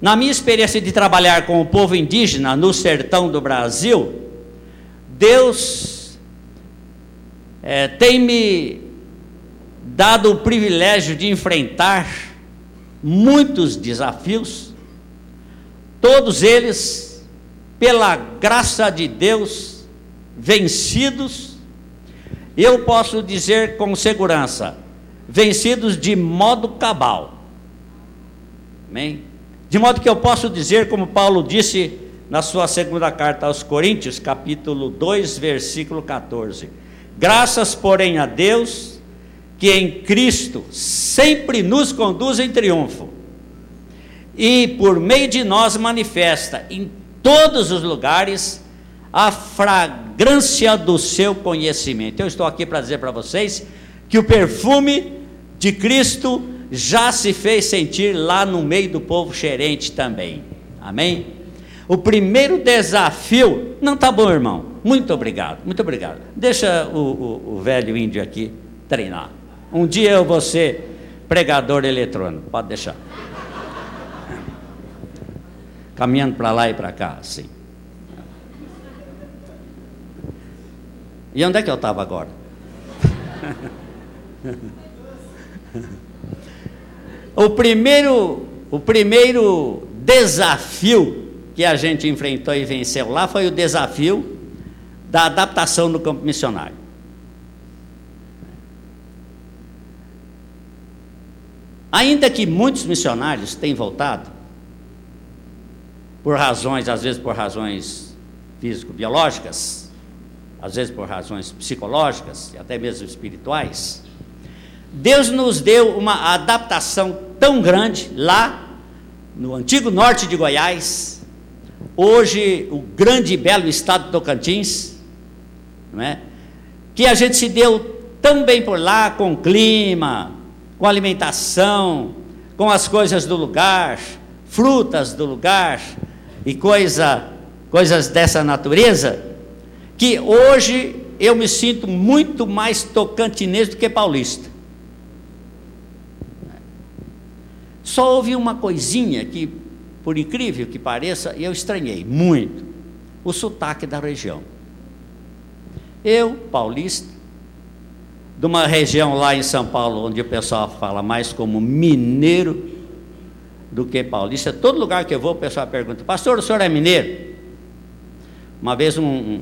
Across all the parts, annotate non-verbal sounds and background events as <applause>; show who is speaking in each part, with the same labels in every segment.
Speaker 1: Na minha experiência de trabalhar com o povo indígena no sertão do Brasil, Deus é, tem me dado o privilégio de enfrentar muitos desafios, todos eles, pela graça de Deus, vencidos, eu posso dizer com segurança, vencidos de modo cabal. Amém? De modo que eu posso dizer, como Paulo disse na sua segunda carta aos Coríntios, capítulo 2, versículo 14: Graças, porém, a Deus que em Cristo sempre nos conduz em triunfo e por meio de nós manifesta em todos os lugares a fragrância do seu conhecimento. Eu estou aqui para dizer para vocês que o perfume de Cristo já se fez sentir lá no meio do povo xerente também. Amém? O primeiro desafio. Não tá bom, irmão. Muito obrigado, muito obrigado. Deixa o, o, o velho índio aqui treinar. Um dia eu vou ser pregador eletrônico, pode deixar. Caminhando para lá e para cá, assim. E onde é que eu estava agora? <laughs> o primeiro, o primeiro desafio que a gente enfrentou e venceu lá foi o desafio da adaptação no campo missionário. Ainda que muitos missionários tenham voltado, por razões, às vezes por razões físico-biológicas, às vezes por razões psicológicas e até mesmo espirituais, Deus nos deu uma adaptação tão grande lá no antigo norte de Goiás, hoje o grande e belo estado de Tocantins, não é? que a gente se deu tão bem por lá com o clima, com alimentação, com as coisas do lugar, frutas do lugar e coisa, coisas dessa natureza, que hoje eu me sinto muito mais tocantinês do que paulista. Só houve uma coisinha que, por incrível que pareça, eu estranhei muito: o sotaque da região. Eu, paulista, de uma região lá em São Paulo, onde o pessoal fala mais como mineiro do que paulista. Todo lugar que eu vou, o pessoal pergunta: Pastor, o senhor é mineiro? Uma vez um,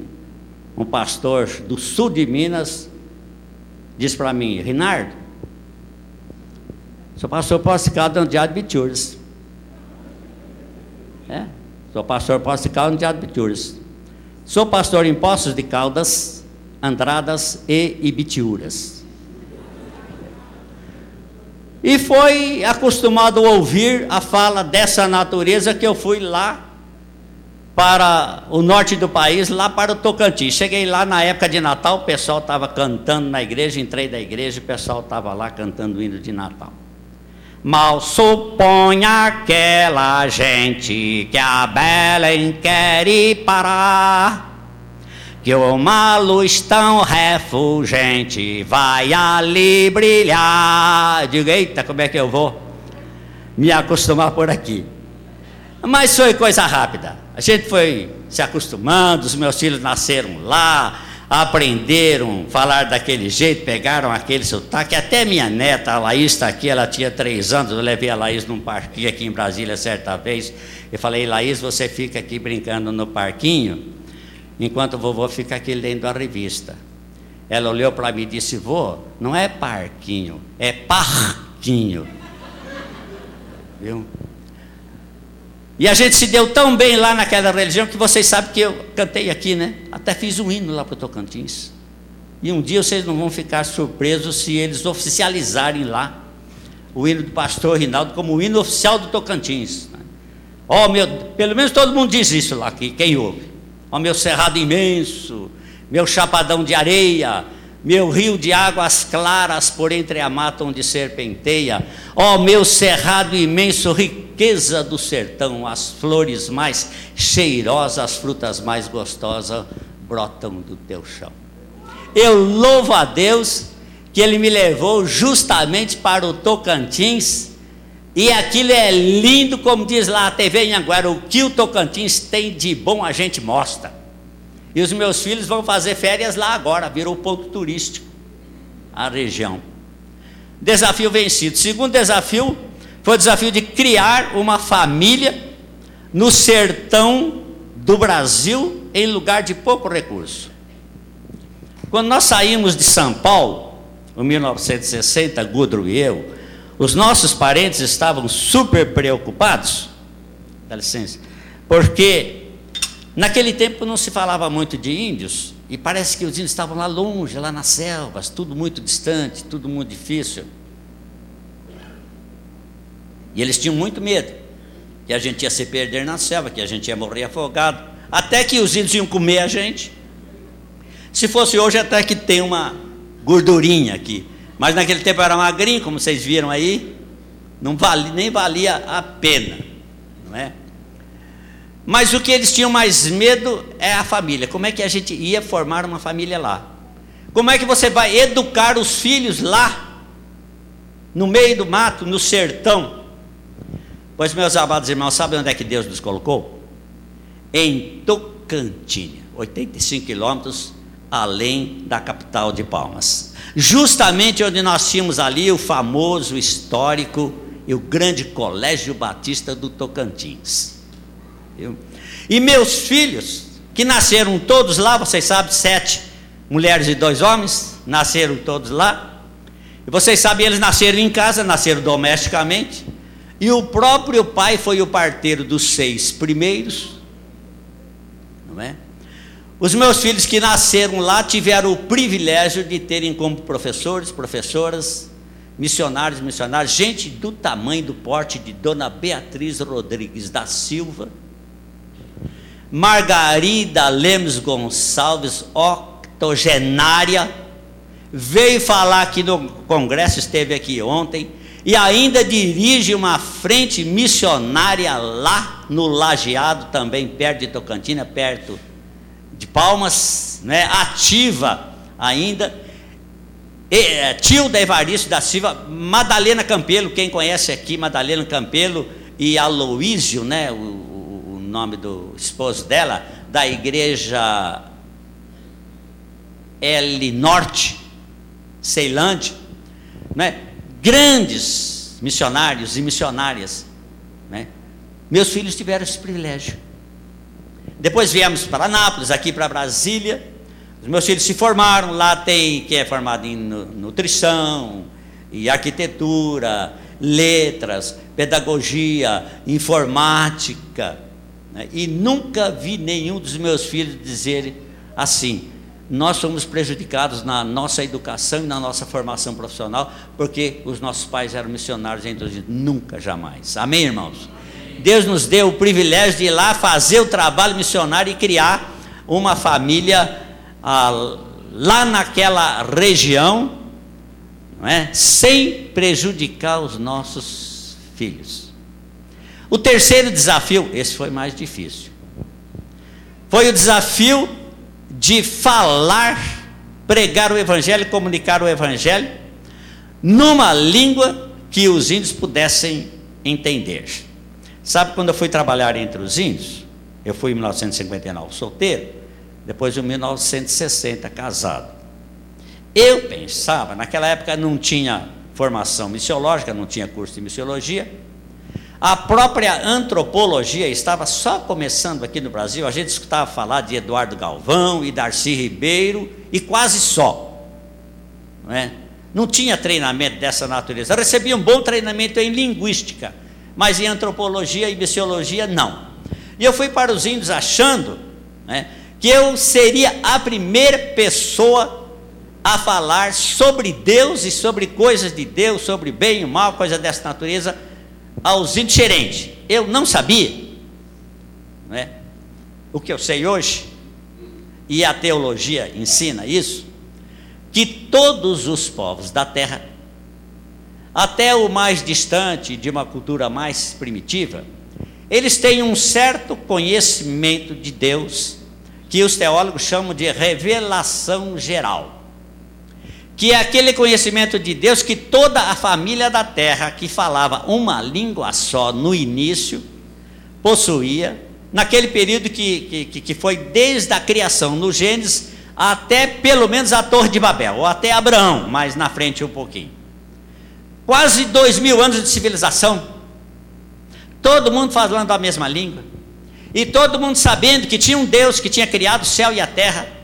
Speaker 1: um, pastor do sul de Minas disse para mim: Rinaldo, sou pastor Possicado no Diário de Bituras. É, sou pastor Possicado no Diário de Bituras. Sou pastor em Poços de Caldas Andradas e Ibitiúras. E foi acostumado a ouvir a fala dessa natureza que eu fui lá para o norte do país, lá para o Tocantins. Cheguei lá na época de Natal, o pessoal estava cantando na igreja, entrei da igreja o pessoal estava lá cantando o hino de Natal. Mal suponha aquela gente que a Belém quer ir parar que uma luz tão refulgente vai ali brilhar. Diga, eita, como é que eu vou me acostumar por aqui? Mas foi coisa rápida. A gente foi se acostumando, os meus filhos nasceram lá, aprenderam falar daquele jeito, pegaram aquele sotaque. Até minha neta, a Laís está aqui, ela tinha três anos. Eu levei a Laís num parquinho aqui em Brasília certa vez. E falei, Laís, você fica aqui brincando no parquinho enquanto o vovô fica aqui lendo a revista. Ela olhou para mim e disse: Vô, não é parquinho, é parquinho. Viu? E a gente se deu tão bem lá naquela religião que vocês sabem que eu cantei aqui, né? Até fiz um hino lá para o Tocantins. E um dia vocês não vão ficar surpresos se eles oficializarem lá o hino do pastor Rinaldo como o hino oficial do Tocantins. Oh, meu, pelo menos todo mundo diz isso lá, aqui, quem ouve. Ó meu cerrado imenso, meu chapadão de areia, meu rio de águas claras por entre a mata onde serpenteia, ó meu cerrado imenso, riqueza do sertão, as flores mais cheirosas, as frutas mais gostosas brotam do teu chão. Eu louvo a Deus que Ele me levou justamente para o Tocantins, E aquilo é lindo, como diz lá a TV Anguera, o que o Tocantins tem de bom a gente mostra. E os meus filhos vão fazer férias lá agora, virou ponto turístico a região. Desafio vencido. Segundo desafio foi o desafio de criar uma família no sertão do Brasil em lugar de pouco recurso. Quando nós saímos de São Paulo, em 1960, Gudro e eu, os nossos parentes estavam super preocupados, dá licença, porque naquele tempo não se falava muito de índios, e parece que os índios estavam lá longe, lá nas selvas, tudo muito distante, tudo muito difícil. E eles tinham muito medo, que a gente ia se perder na selva, que a gente ia morrer afogado, até que os índios iam comer a gente. Se fosse hoje, até que tem uma gordurinha aqui. Mas naquele tempo era magrinho, como vocês viram aí, não valia, nem valia a pena, não é? Mas o que eles tinham mais medo é a família. Como é que a gente ia formar uma família lá? Como é que você vai educar os filhos lá, no meio do mato, no sertão? Pois, meus amados irmãos, sabem onde é que Deus nos colocou? Em Tocantinha, 85 quilômetros além da capital de Palmas justamente onde nós tínhamos ali o famoso, histórico e o grande Colégio Batista do Tocantins. Viu? E meus filhos, que nasceram todos lá, vocês sabem, sete mulheres e dois homens, nasceram todos lá. E vocês sabem, eles nasceram em casa, nasceram domesticamente. E o próprio pai foi o parteiro dos seis primeiros, não é? Os meus filhos que nasceram lá tiveram o privilégio de terem como professores, professoras, missionários, missionários, gente do tamanho do porte de Dona Beatriz Rodrigues da Silva, Margarida Lemos Gonçalves, octogenária, veio falar aqui no congresso, esteve aqui ontem, e ainda dirige uma frente missionária lá no Lajeado, também perto de Tocantina, perto de Palmas, né, ativa ainda. E, é, tio da Evaristo da Silva, Madalena Campelo, quem conhece aqui, Madalena Campelo e Aloísio, né, o nome do esposo dela, da igreja L Norte, Ceilândia, né, grandes missionários e missionárias. Né, meus filhos tiveram esse privilégio. Depois viemos para Anápolis, aqui para Brasília. Os meus filhos se formaram, lá tem quem é formado em nutrição, e arquitetura, letras, pedagogia, informática. Né? E nunca vi nenhum dos meus filhos dizer assim: nós somos prejudicados na nossa educação e na nossa formação profissional, porque os nossos pais eram missionários entre os Nunca, jamais. Amém, irmãos? Deus nos deu o privilégio de ir lá fazer o trabalho missionário e criar uma família ah, lá naquela região, não é? sem prejudicar os nossos filhos. O terceiro desafio, esse foi mais difícil, foi o desafio de falar, pregar o Evangelho, comunicar o Evangelho, numa língua que os índios pudessem entender. Sabe quando eu fui trabalhar entre os índios? Eu fui em 1959 solteiro, depois em 1960 casado. Eu pensava, naquela época não tinha formação missiológica, não tinha curso de missiologia. A própria antropologia estava só começando aqui no Brasil. A gente escutava falar de Eduardo Galvão e Darcy Ribeiro e quase só. Não, é? não tinha treinamento dessa natureza. Eu recebia um bom treinamento em linguística mas em antropologia e missiologia não. E eu fui para os índios achando né, que eu seria a primeira pessoa a falar sobre Deus e sobre coisas de Deus, sobre bem e mal, coisa dessa natureza, aos índios gerentes. Eu não sabia né, o que eu sei hoje, e a teologia ensina isso, que todos os povos da terra até o mais distante, de uma cultura mais primitiva, eles têm um certo conhecimento de Deus, que os teólogos chamam de revelação geral. Que é aquele conhecimento de Deus que toda a família da terra que falava uma língua só no início possuía, naquele período que, que, que foi desde a criação, no Gênesis, até pelo menos a Torre de Babel, ou até Abraão, mais na frente um pouquinho. Quase dois mil anos de civilização, todo mundo falando a mesma língua, e todo mundo sabendo que tinha um Deus que tinha criado o céu e a terra,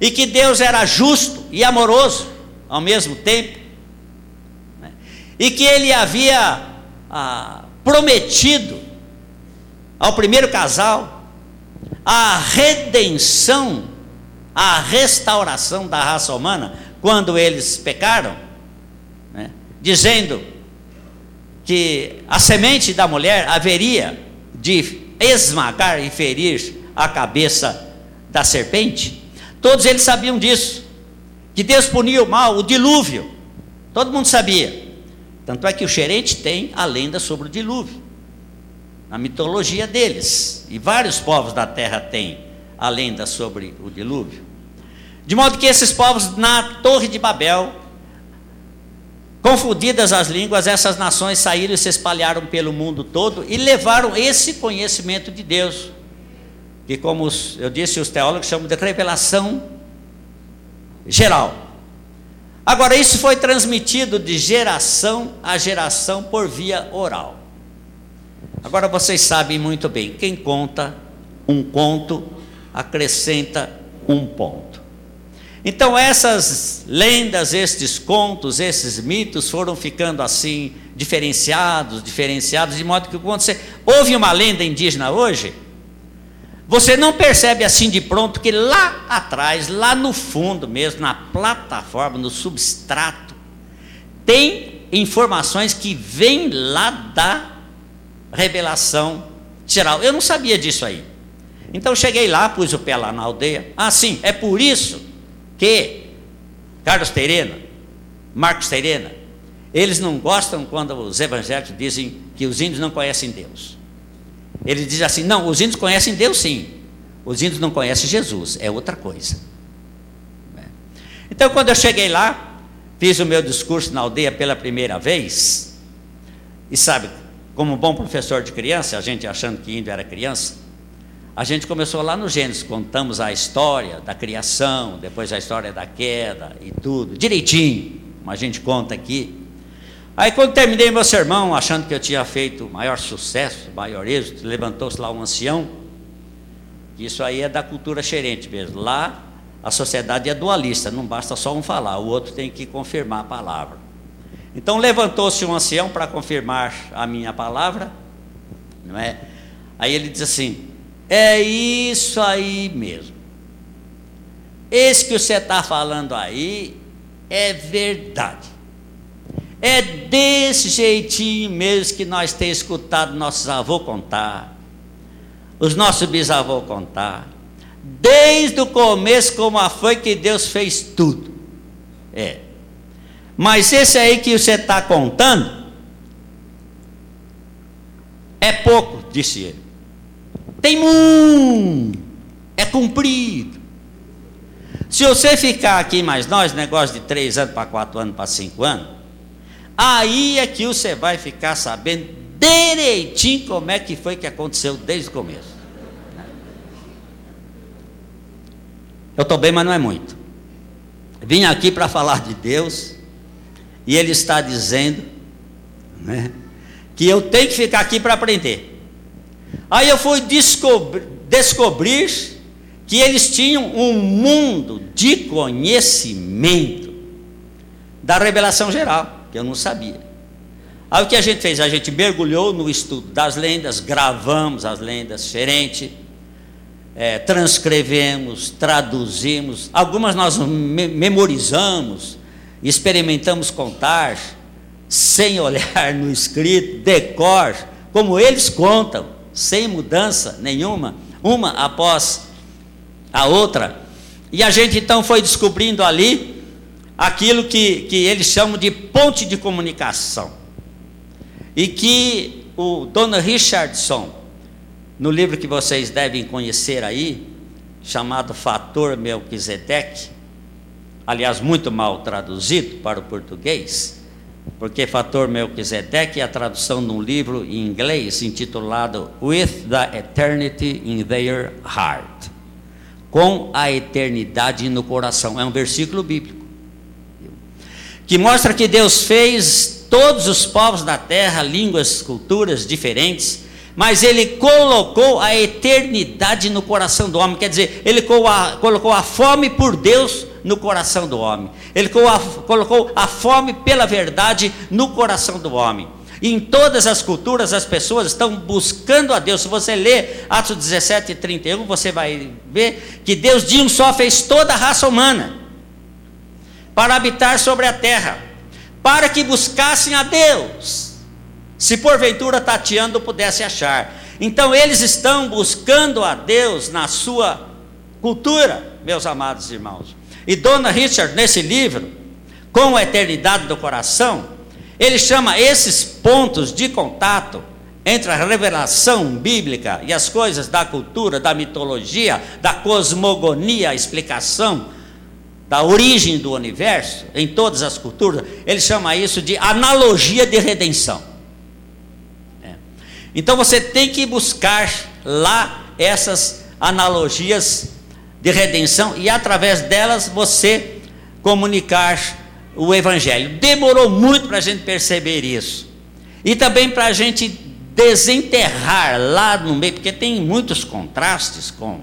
Speaker 1: e que Deus era justo e amoroso ao mesmo tempo, né? e que Ele havia ah, prometido ao primeiro casal a redenção, a restauração da raça humana quando eles pecaram, né? dizendo que a semente da mulher haveria de esmagar e ferir a cabeça da serpente. Todos eles sabiam disso. Que Deus punia o mal, o dilúvio. Todo mundo sabia. Tanto é que o xerente tem a lenda sobre o dilúvio. Na mitologia deles. E vários povos da terra têm a lenda sobre o dilúvio. De modo que esses povos, na Torre de Babel, confundidas as línguas, essas nações saíram e se espalharam pelo mundo todo e levaram esse conhecimento de Deus que, como eu disse, os teólogos chamam de revelação geral. Agora, isso foi transmitido de geração a geração por via oral. Agora, vocês sabem muito bem: quem conta um conto acrescenta um ponto. Então, essas lendas, estes contos, esses mitos foram ficando assim, diferenciados, diferenciados, de modo que quando você ouve uma lenda indígena hoje, você não percebe assim de pronto que lá atrás, lá no fundo mesmo, na plataforma, no substrato, tem informações que vêm lá da revelação geral. Eu não sabia disso aí. Então cheguei lá, pus o pé lá na aldeia. Ah, sim, é por isso que Carlos Terena, Marcos Terena, eles não gostam quando os evangélicos dizem que os índios não conhecem Deus. Ele diz assim: não, os índios conhecem Deus sim, os índios não conhecem Jesus, é outra coisa. É. Então, quando eu cheguei lá, fiz o meu discurso na aldeia pela primeira vez, e sabe, como bom professor de criança, a gente achando que índio era criança, a gente começou lá no Gênesis, contamos a história da criação, depois a história da queda e tudo, direitinho, como a gente conta aqui. Aí quando terminei meu sermão, achando que eu tinha feito maior sucesso, maior êxito, levantou-se lá um ancião, isso aí é da cultura xerente mesmo. Lá a sociedade é dualista, não basta só um falar, o outro tem que confirmar a palavra. Então levantou-se um ancião para confirmar a minha palavra, não é? Aí ele diz assim: é isso aí mesmo. Esse que você está falando aí é verdade. É desse jeitinho mesmo que nós temos escutado nossos avós contar, os nossos bisavós contar, desde o começo, como foi que Deus fez tudo. É. Mas esse aí que você está contando, é pouco, disse ele. Tem muito, é cumprido. Se você ficar aqui mais nós, negócio de três anos para quatro anos para cinco anos, Aí é que você vai ficar sabendo direitinho como é que foi que aconteceu desde o começo. Eu estou bem, mas não é muito. Vim aqui para falar de Deus, e Ele está dizendo né, que eu tenho que ficar aqui para aprender. Aí eu fui descobrir, descobrir que eles tinham um mundo de conhecimento da revelação geral que eu não sabia. Aí o que a gente fez? A gente mergulhou no estudo das lendas, gravamos as lendas diferente, é, transcrevemos, traduzimos, algumas nós me memorizamos, experimentamos contar, sem olhar no escrito, decor, como eles contam, sem mudança nenhuma, uma após a outra. E a gente então foi descobrindo ali aquilo que, que eles chamam de ponte de comunicação. E que o Dona Richardson, no livro que vocês devem conhecer aí, chamado Fator Melquisedeque, aliás, muito mal traduzido para o português, porque fator Melquisedeque é a tradução de um livro em inglês intitulado With the Eternity in Their Heart com a eternidade no coração. É um versículo bíblico que mostra que Deus fez todos os povos da terra, línguas, culturas diferentes, mas Ele colocou a eternidade no coração do homem. Quer dizer, Ele colocou a fome por Deus no coração do homem. Ele colocou a fome pela verdade no coração do homem. Em todas as culturas as pessoas estão buscando a Deus. Se você ler Atos 17 e 31, você vai ver que Deus de um só fez toda a raça humana para habitar sobre a terra, para que buscassem a Deus, se porventura tateando pudesse achar. Então eles estão buscando a Deus na sua cultura, meus amados irmãos. E Dona Richard, nesse livro, Com a Eternidade do Coração, ele chama esses pontos de contato entre a revelação bíblica e as coisas da cultura, da mitologia, da cosmogonia, a explicação da origem do universo, em todas as culturas, ele chama isso de analogia de redenção. É. Então você tem que buscar lá essas analogias de redenção e através delas você comunicar o Evangelho. Demorou muito para a gente perceber isso. E também para a gente desenterrar lá no meio, porque tem muitos contrastes com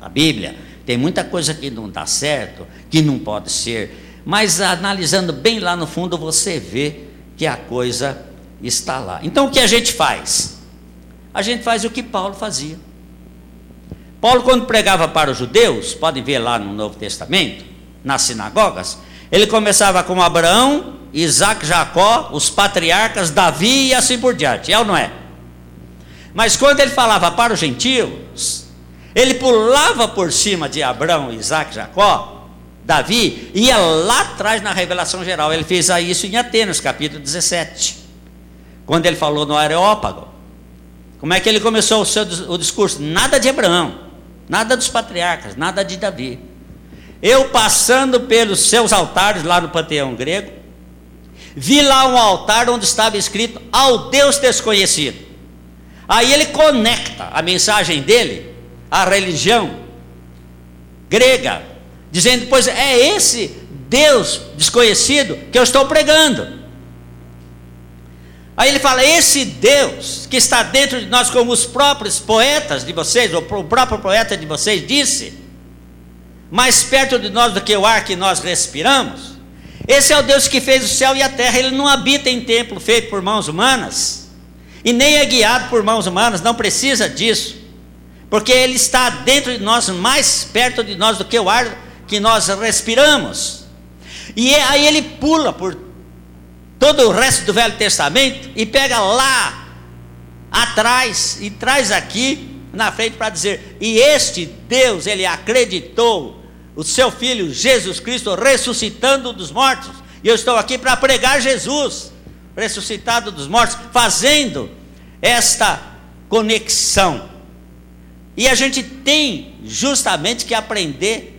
Speaker 1: a Bíblia tem muita coisa que não dá certo, que não pode ser, mas analisando bem lá no fundo você vê que a coisa está lá. Então o que a gente faz? A gente faz o que Paulo fazia. Paulo, quando pregava para os judeus, podem ver lá no Novo Testamento, nas sinagogas, ele começava com Abraão, Isaac, Jacó, os patriarcas, Davi e assim por diante, é ou não é? Mas quando ele falava para os gentios, ele pulava por cima de Abraão, Isaac, Jacó, Davi, ia lá atrás na revelação geral. Ele fez isso em Atenas, capítulo 17. Quando ele falou no Areópago. Como é que ele começou o seu o discurso? Nada de Abraão, nada dos patriarcas, nada de Davi. Eu passando pelos seus altares lá no panteão grego, vi lá um altar onde estava escrito ao Deus desconhecido. Aí ele conecta a mensagem dele a religião grega, dizendo: Pois é esse Deus desconhecido que eu estou pregando. Aí ele fala: Esse Deus que está dentro de nós, como os próprios poetas de vocês, ou o próprio poeta de vocês disse, mais perto de nós do que o ar que nós respiramos. Esse é o Deus que fez o céu e a terra. Ele não habita em templo feito por mãos humanas, e nem é guiado por mãos humanas, não precisa disso porque Ele está dentro de nós, mais perto de nós do que o ar que nós respiramos. E é, aí ele pula por todo o resto do Velho Testamento e pega lá atrás e traz aqui na frente para dizer: e este Deus, ele acreditou o seu filho Jesus Cristo ressuscitando dos mortos. E eu estou aqui para pregar Jesus ressuscitado dos mortos, fazendo esta conexão. E a gente tem justamente que aprender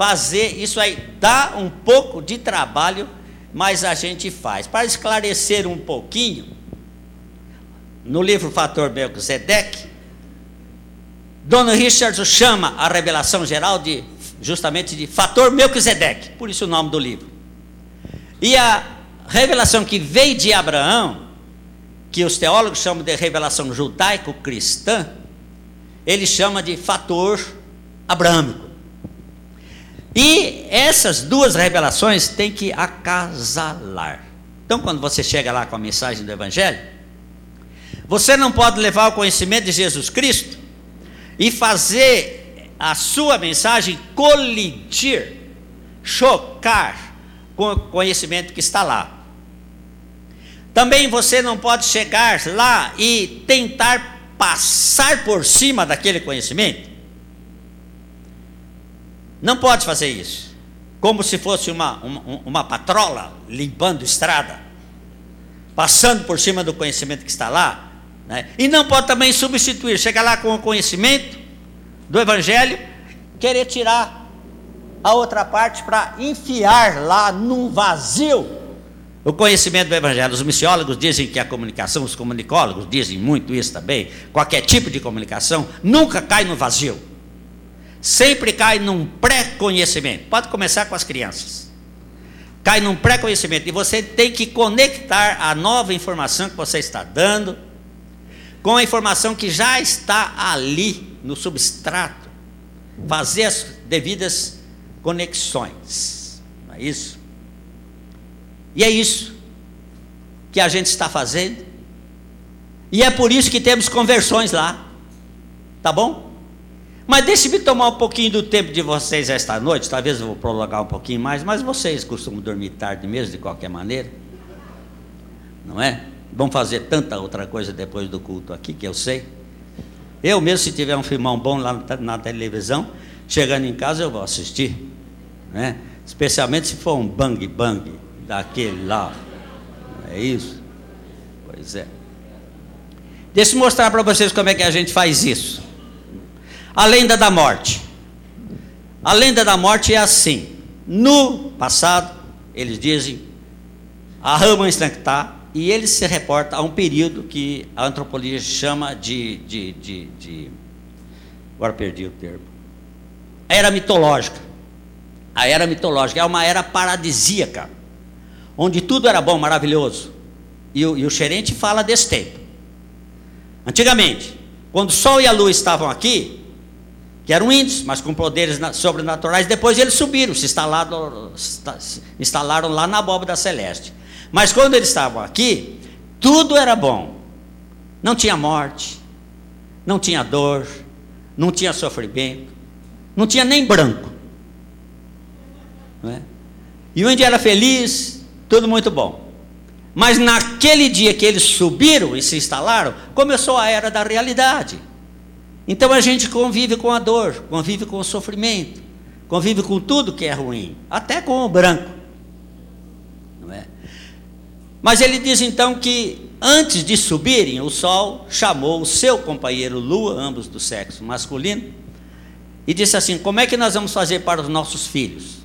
Speaker 1: fazer isso aí. Dá um pouco de trabalho, mas a gente faz. Para esclarecer um pouquinho, no livro Fator Melquisedeque, Dona Richard chama a revelação geral de justamente de Fator Melquisedeque, por isso o nome do livro. E a revelação que veio de Abraão, que os teólogos chamam de revelação judaico-cristã, ele chama de fator abrâmico. E essas duas revelações têm que acasalar. Então, quando você chega lá com a mensagem do Evangelho, você não pode levar o conhecimento de Jesus Cristo e fazer a sua mensagem colidir, chocar com o conhecimento que está lá. Também você não pode chegar lá e tentar passar por cima daquele conhecimento? Não pode fazer isso. Como se fosse uma, uma, uma patrola limpando estrada, passando por cima do conhecimento que está lá. Né? E não pode também substituir, chegar lá com o conhecimento do Evangelho, querer tirar a outra parte para enfiar lá num vazio o conhecimento do Evangelho. Os missiólogos dizem que a comunicação, os comunicólogos dizem muito isso também, qualquer tipo de comunicação nunca cai no vazio. Sempre cai num pré-conhecimento. Pode começar com as crianças. Cai num pré-conhecimento. E você tem que conectar a nova informação que você está dando com a informação que já está ali no substrato. Fazer as devidas conexões. Não é isso? E é isso que a gente está fazendo. E é por isso que temos conversões lá. Tá bom? Mas deixe-me tomar um pouquinho do tempo de vocês esta noite. Talvez eu vou prolongar um pouquinho mais, mas vocês costumam dormir tarde mesmo, de qualquer maneira. Não é? Vão fazer tanta outra coisa depois do culto aqui, que eu sei. Eu mesmo, se tiver um filmão bom lá na televisão, chegando em casa eu vou assistir. Né? Especialmente se for um bang bang daquele lá. É isso? Pois é. Deixa eu mostrar para vocês como é que a gente faz isso. A lenda da morte. A lenda da morte é assim. No passado, eles dizem, a rama está e ele se reporta a um período que a antropologia chama de, de, de, de agora perdi o termo, era mitológica. A era mitológica é uma era paradisíaca, onde tudo era bom, maravilhoso. E o, e o xerente fala desse tempo. Antigamente, quando o Sol e a Lua estavam aqui, que eram índios, mas com poderes sobrenaturais, depois eles subiram, se instalaram, instalaram lá na abóbada celeste. Mas quando eles estavam aqui, tudo era bom. Não tinha morte, não tinha dor, não tinha sofrimento, não tinha nem branco. É? E onde era feliz, tudo muito bom. Mas naquele dia que eles subiram e se instalaram, começou a era da realidade. Então a gente convive com a dor, convive com o sofrimento, convive com tudo que é ruim, até com o branco. Não é? Mas ele diz então que antes de subirem, o sol chamou o seu companheiro Lua, ambos do sexo masculino, e disse assim: Como é que nós vamos fazer para os nossos filhos?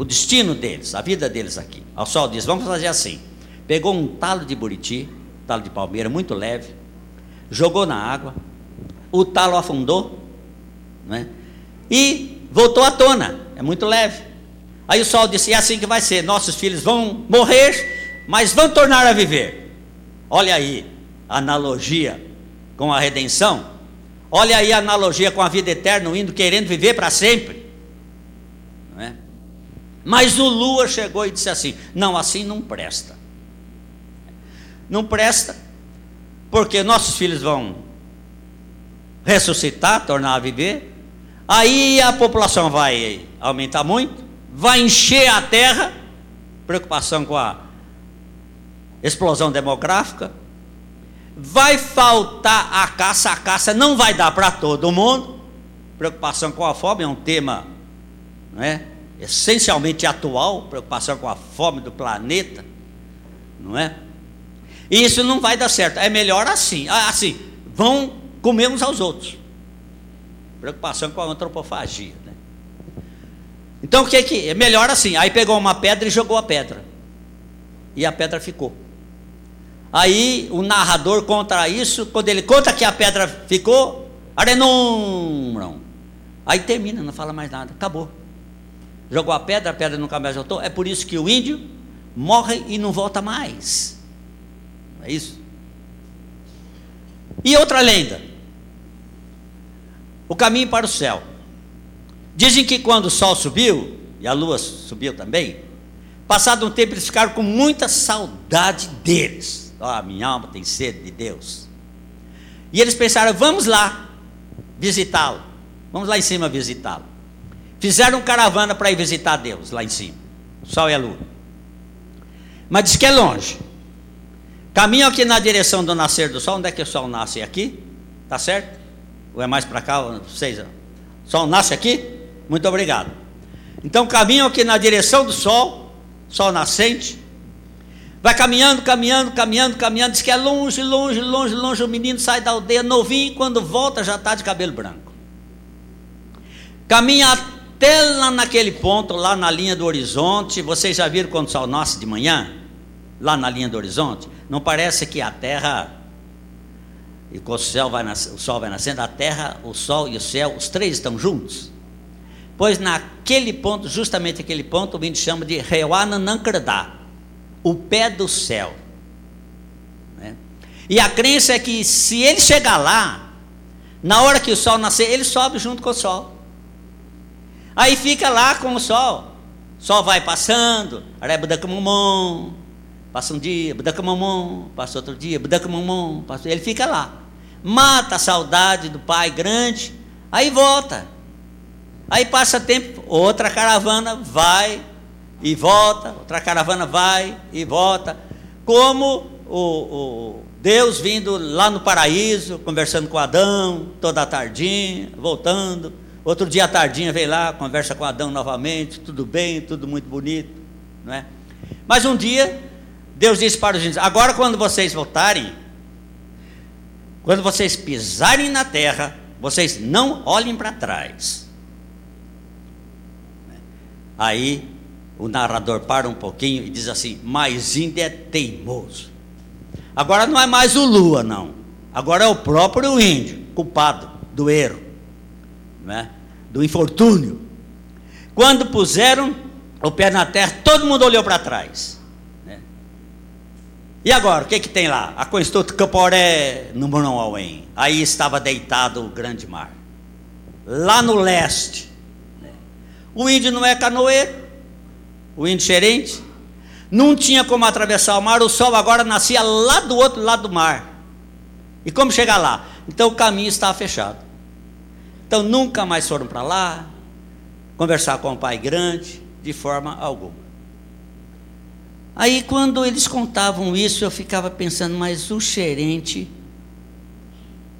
Speaker 1: O destino deles, a vida deles aqui. O sol diz: Vamos fazer assim. Pegou um talo de buriti, talo de palmeira muito leve, jogou na água, o talo afundou, né? e voltou à tona, é muito leve. Aí o sol disse: É assim que vai ser, nossos filhos vão morrer mas vão tornar a viver. Olha aí a analogia com a redenção. Olha aí a analogia com a vida eterna, indo querendo viver para sempre. Mas o Lua chegou e disse assim: Não, assim não presta. Não presta, porque nossos filhos vão ressuscitar, tornar a viver. Aí a população vai aumentar muito, vai encher a terra, preocupação com a explosão demográfica, vai faltar a caça, a caça não vai dar para todo mundo. Preocupação com a fome é um tema não é? Essencialmente atual, preocupação com a fome do planeta, não é? E isso não vai dar certo. É melhor assim, ah, assim, vão comer uns aos outros. Preocupação com a antropofagia, né? Então o que é que é melhor assim? Aí pegou uma pedra e jogou a pedra. E a pedra ficou. Aí o narrador conta isso, quando ele conta que a pedra ficou, arenum. Aí termina, não fala mais nada, acabou. Jogou a pedra, a pedra nunca mais voltou. É por isso que o índio morre e não volta mais. É isso. E outra lenda. O caminho para o céu. Dizem que quando o sol subiu, e a lua subiu também, passado um tempo eles ficaram com muita saudade deles. Oh, minha alma tem sede de Deus. E eles pensaram: vamos lá visitá-lo. Vamos lá em cima visitá-lo. Fizeram caravana para ir visitar Deus lá em cima. Sol e a lua. Mas diz que é longe. Caminham aqui na direção do nascer do sol. Onde é que o sol nasce? Aqui? Tá certo? Ou é mais para cá? Vocês? O sol nasce aqui? Muito obrigado. Então caminham aqui na direção do sol, sol nascente. Vai caminhando, caminhando, caminhando, caminhando, diz que é longe, longe, longe, longe. O menino sai da aldeia novinho quando volta já está de cabelo branco. Caminha até lá naquele ponto, lá na linha do horizonte. Vocês já viram quando o sol nasce de manhã? Lá na linha do horizonte? Não parece que a terra e quando o, céu vai nas, o sol vai nascendo, a terra, o sol e o céu, os três estão juntos. Pois naquele ponto, justamente aquele ponto, o índio chama de Rewana Nankradá, o pé do céu. Né? E a crença é que se ele chegar lá, na hora que o sol nascer, ele sobe junto com o sol. Aí fica lá com o sol. Sol vai passando, Arebudacamumon, passa um dia, Budacamumon, passa outro dia, Budacamumon, passa, ele fica lá. Mata a saudade do pai grande, aí volta. Aí passa tempo, outra caravana vai e volta, outra caravana vai e volta. Como o, o Deus vindo lá no paraíso, conversando com Adão, toda a tardinha, voltando Outro dia à tardinha veio lá, conversa com Adão novamente, tudo bem, tudo muito bonito, não é? Mas um dia, Deus disse para os índios: agora quando vocês voltarem, quando vocês pisarem na terra, vocês não olhem para trás. Aí o narrador para um pouquinho e diz assim: Mas índio é teimoso. Agora não é mais o Lua, não. Agora é o próprio índio, culpado do erro né, do infortúnio. Quando puseram o pé na terra, todo mundo olhou para trás. Né? E agora, o que, que tem lá? A Constituto Caporé no Monauém. Aí estava deitado o grande mar. Lá no leste. Né? O índio não é canoeiro, o índio gerente. Não tinha como atravessar o mar, o sol agora nascia lá do outro lado do mar. E como chegar lá? Então o caminho estava fechado. Então nunca mais foram para lá conversar com o pai grande, de forma alguma. Aí quando eles contavam isso, eu ficava pensando, mas o gerente.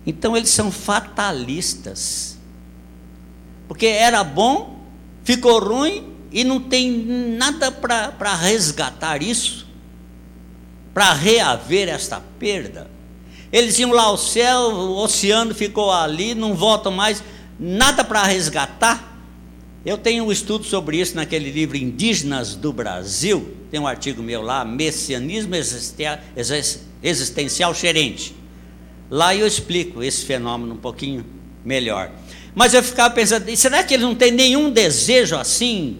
Speaker 1: Então eles são fatalistas. Porque era bom, ficou ruim e não tem nada para resgatar isso, para reaver esta perda. Eles iam lá ao céu, o oceano ficou ali, não voltam mais nada para resgatar. Eu tenho um estudo sobre isso naquele livro Indígenas do Brasil, tem um artigo meu lá, Messianismo Existencial Xerente. Lá eu explico esse fenômeno um pouquinho melhor. Mas eu ficava pensando, será que eles não têm nenhum desejo assim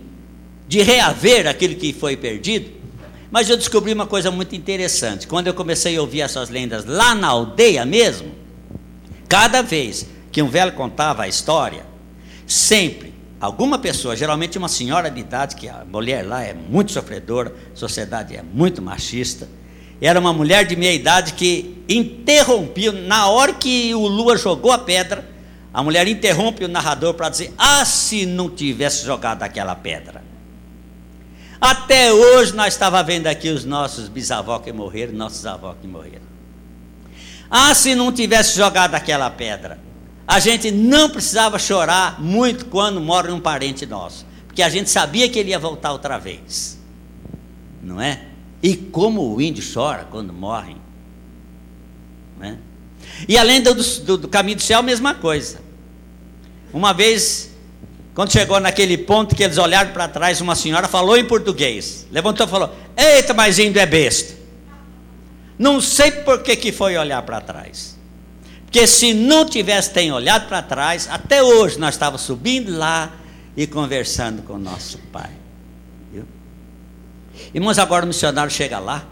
Speaker 1: de reaver aquilo que foi perdido? Mas eu descobri uma coisa muito interessante. Quando eu comecei a ouvir essas lendas lá na aldeia mesmo, cada vez que um velho contava a história, sempre alguma pessoa, geralmente uma senhora de idade, que a mulher lá é muito sofredora, a sociedade é muito machista, era uma mulher de meia idade que interrompia, na hora que o Lua jogou a pedra, a mulher interrompe o narrador para dizer: Ah, se não tivesse jogado aquela pedra. Até hoje nós estávamos vendo aqui os nossos bisavós que morreram, nossos avós que morreram. Ah, se não tivesse jogado aquela pedra a gente não precisava chorar muito quando morre um parente nosso, porque a gente sabia que ele ia voltar outra vez, não é? E como o índio chora quando morrem, não é? E além do, do, do caminho do céu, a mesma coisa. Uma vez, quando chegou naquele ponto que eles olharam para trás, uma senhora falou em português, levantou e falou: Eita, mas índio é besta. Não sei por que, que foi olhar para trás. Porque se não tivesse tem olhado para trás, até hoje nós estávamos subindo lá e conversando com o nosso Pai. Viu? Irmãos, agora o missionário chega lá.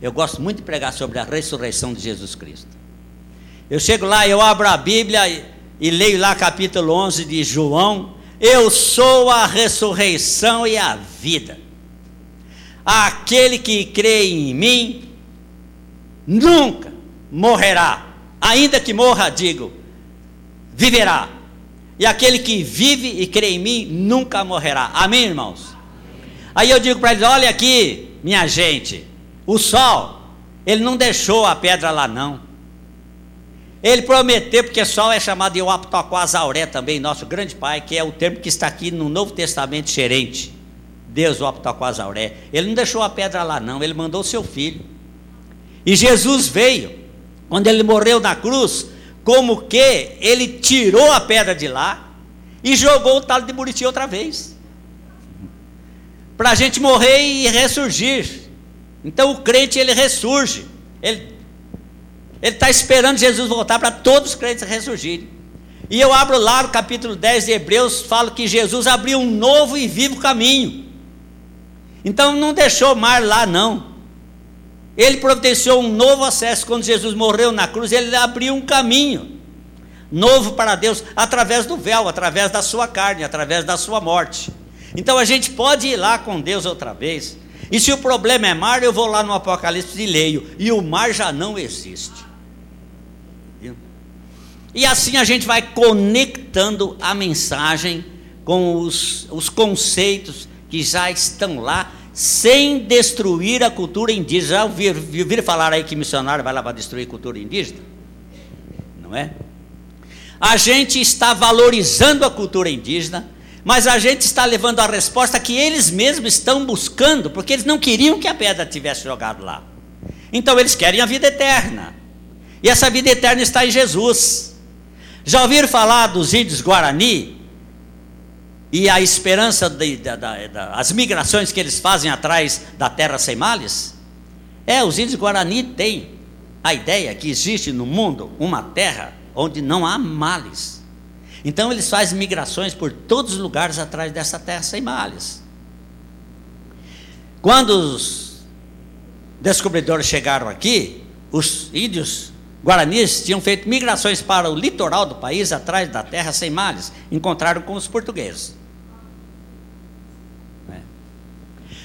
Speaker 1: Eu gosto muito de pregar sobre a ressurreição de Jesus Cristo. Eu chego lá, eu abro a Bíblia e, e leio lá capítulo 11 de João. Eu sou a ressurreição e a vida. Aquele que crê em mim nunca morrerá ainda que morra, digo, viverá. E aquele que vive e crê em mim nunca morrerá. Amém, irmãos? Aí eu digo para eles: olha aqui, minha gente, o sol, ele não deixou a pedra lá, não. Ele prometeu, porque sol é chamado de Optoquasauré também, nosso grande pai, que é o termo que está aqui no Novo Testamento gerente. Deus, o Optoquasauré. Ele não deixou a pedra lá, não, ele mandou o seu filho. E Jesus veio quando ele morreu na cruz, como que ele tirou a pedra de lá, e jogou o talo de Buriti outra vez. Para a gente morrer e ressurgir. Então o crente ele ressurge. Ele está esperando Jesus voltar para todos os crentes ressurgirem. E eu abro lá no capítulo 10 de Hebreus, falo que Jesus abriu um novo e vivo caminho. Então não deixou mar lá, não. Ele providenciou um novo acesso. Quando Jesus morreu na cruz, ele abriu um caminho novo para Deus, através do véu, através da sua carne, através da sua morte. Então a gente pode ir lá com Deus outra vez. E se o problema é mar, eu vou lá no Apocalipse e leio. E o mar já não existe. E assim a gente vai conectando a mensagem com os, os conceitos que já estão lá, sem destruir a cultura indígena. Já ouviram, ouviram falar aí que missionário vai lá para destruir a cultura indígena? Não é? A gente está valorizando a cultura indígena, mas a gente está levando a resposta que eles mesmos estão buscando, porque eles não queriam que a pedra tivesse jogado lá. Então eles querem a vida eterna. E essa vida eterna está em Jesus. Já ouviram falar dos índios Guarani? E a esperança das migrações que eles fazem atrás da terra sem males? É, os índios Guarani têm a ideia que existe no mundo uma terra onde não há males. Então eles fazem migrações por todos os lugares atrás dessa terra sem males. Quando os descobridores chegaram aqui, os índios Guaranis tinham feito migrações para o litoral do país, atrás da terra sem males. Encontraram com os portugueses. É.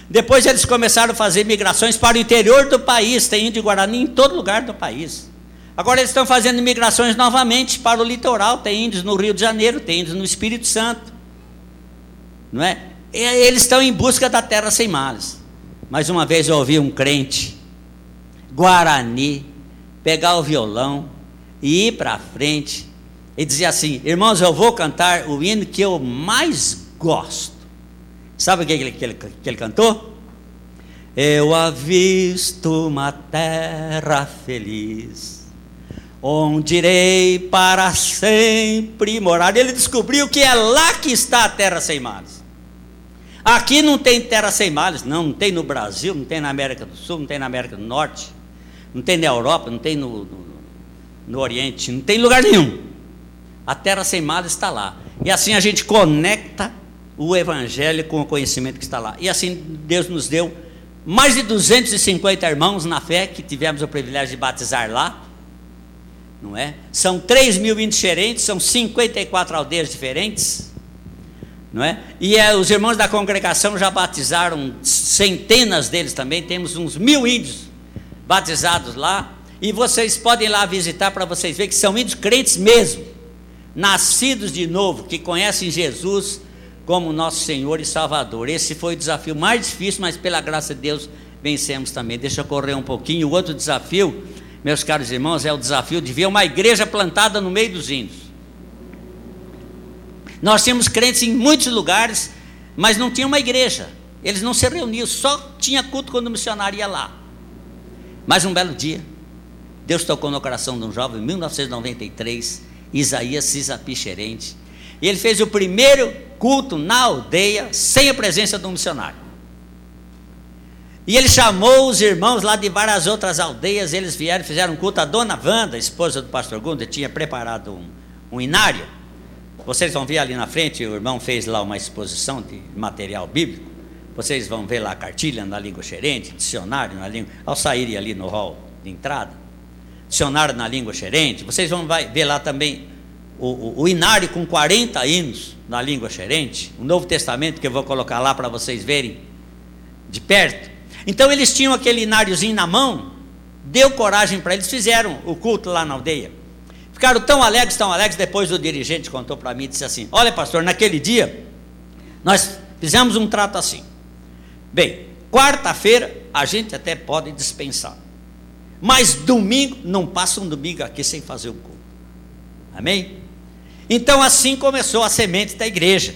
Speaker 1: Depois eles começaram a fazer migrações para o interior do país. Tem índio Guarani em todo lugar do país. Agora eles estão fazendo migrações novamente para o litoral. Tem índios no Rio de Janeiro, tem índios no Espírito Santo. Não é? E eles estão em busca da terra sem males. Mais uma vez eu ouvi um crente, Guarani, pegar o violão e ir para frente e dizer assim: irmãos, eu vou cantar o hino que eu mais gosto. Sabe o que ele, que ele, que ele cantou? Eu avisto uma terra feliz, onde irei para sempre morar. Ele descobriu que é lá que está a terra sem males. Aqui não tem terra sem males, não, não tem no Brasil, não tem na América do Sul, não tem na América do Norte não tem na Europa, não tem no, no, no Oriente, não tem lugar nenhum. A terra sem mal está lá. E assim a gente conecta o Evangelho com o conhecimento que está lá. E assim Deus nos deu mais de 250 irmãos na fé que tivemos o privilégio de batizar lá. Não é? São 3 mil índios diferentes, são 54 aldeias diferentes. Não é? E é, os irmãos da congregação já batizaram centenas deles também, temos uns mil índios batizados lá, e vocês podem lá visitar para vocês verem que são índios crentes mesmo, nascidos de novo, que conhecem Jesus como nosso Senhor e Salvador. Esse foi o desafio mais difícil, mas pela graça de Deus vencemos também. Deixa eu correr um pouquinho. O outro desafio, meus caros irmãos, é o desafio de ver uma igreja plantada no meio dos índios. Nós tínhamos crentes em muitos lugares, mas não tinha uma igreja. Eles não se reuniam, só tinha culto quando o missionário ia lá. Mas um belo dia, Deus tocou no coração de um jovem, em 1993, Isaías Xerente, e ele fez o primeiro culto na aldeia, sem a presença de um missionário. E ele chamou os irmãos lá de várias outras aldeias, eles vieram, fizeram um culto. A dona Wanda, esposa do pastor Gunda, tinha preparado um, um inário. Vocês vão ver ali na frente, o irmão fez lá uma exposição de material bíblico. Vocês vão ver lá a cartilha na língua xerente, dicionário na língua, ao saírem ali no hall de entrada, dicionário na língua xerente, vocês vão ver lá também o, o, inário com 40 hinos na língua xerente, o Novo Testamento que eu vou colocar lá para vocês verem de perto. Então eles tinham aquele ináriozinho na mão, deu coragem para eles, fizeram o culto lá na aldeia. Ficaram tão alegres, tão alegres, depois o dirigente contou para mim e disse assim: Olha, pastor, naquele dia nós fizemos um trato assim. Bem, quarta-feira a gente até pode dispensar. Mas domingo, não passa um domingo aqui sem fazer o culto. Amém? Então assim começou a semente da igreja.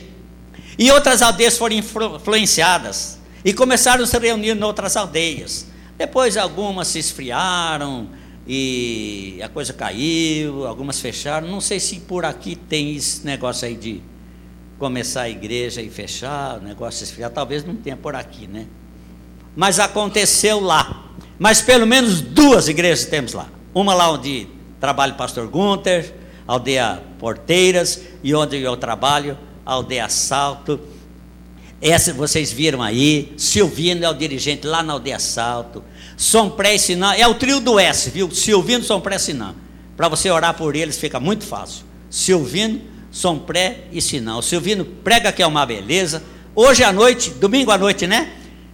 Speaker 1: E outras aldeias foram influenciadas. E começaram a se reunir em outras aldeias. Depois algumas se esfriaram e a coisa caiu, algumas fecharam. Não sei se por aqui tem esse negócio aí de começar a igreja e fechar, o negócio esfriar, talvez não tenha por aqui, né? Mas aconteceu lá. Mas pelo menos duas igrejas temos lá. Uma lá onde trabalha o pastor Gunter, aldeia Porteiras, e onde eu trabalho, aldeia Salto. Essa vocês viram aí, Silvino é o dirigente lá na aldeia Salto. Som Pré e Sinã, é o trio do S, viu? Silvino, Som Pré e Sinã. Para você orar por eles fica muito fácil. Silvino, Som Pré e Sinã. O Silvino prega que é uma beleza. Hoje à noite, domingo à noite, né?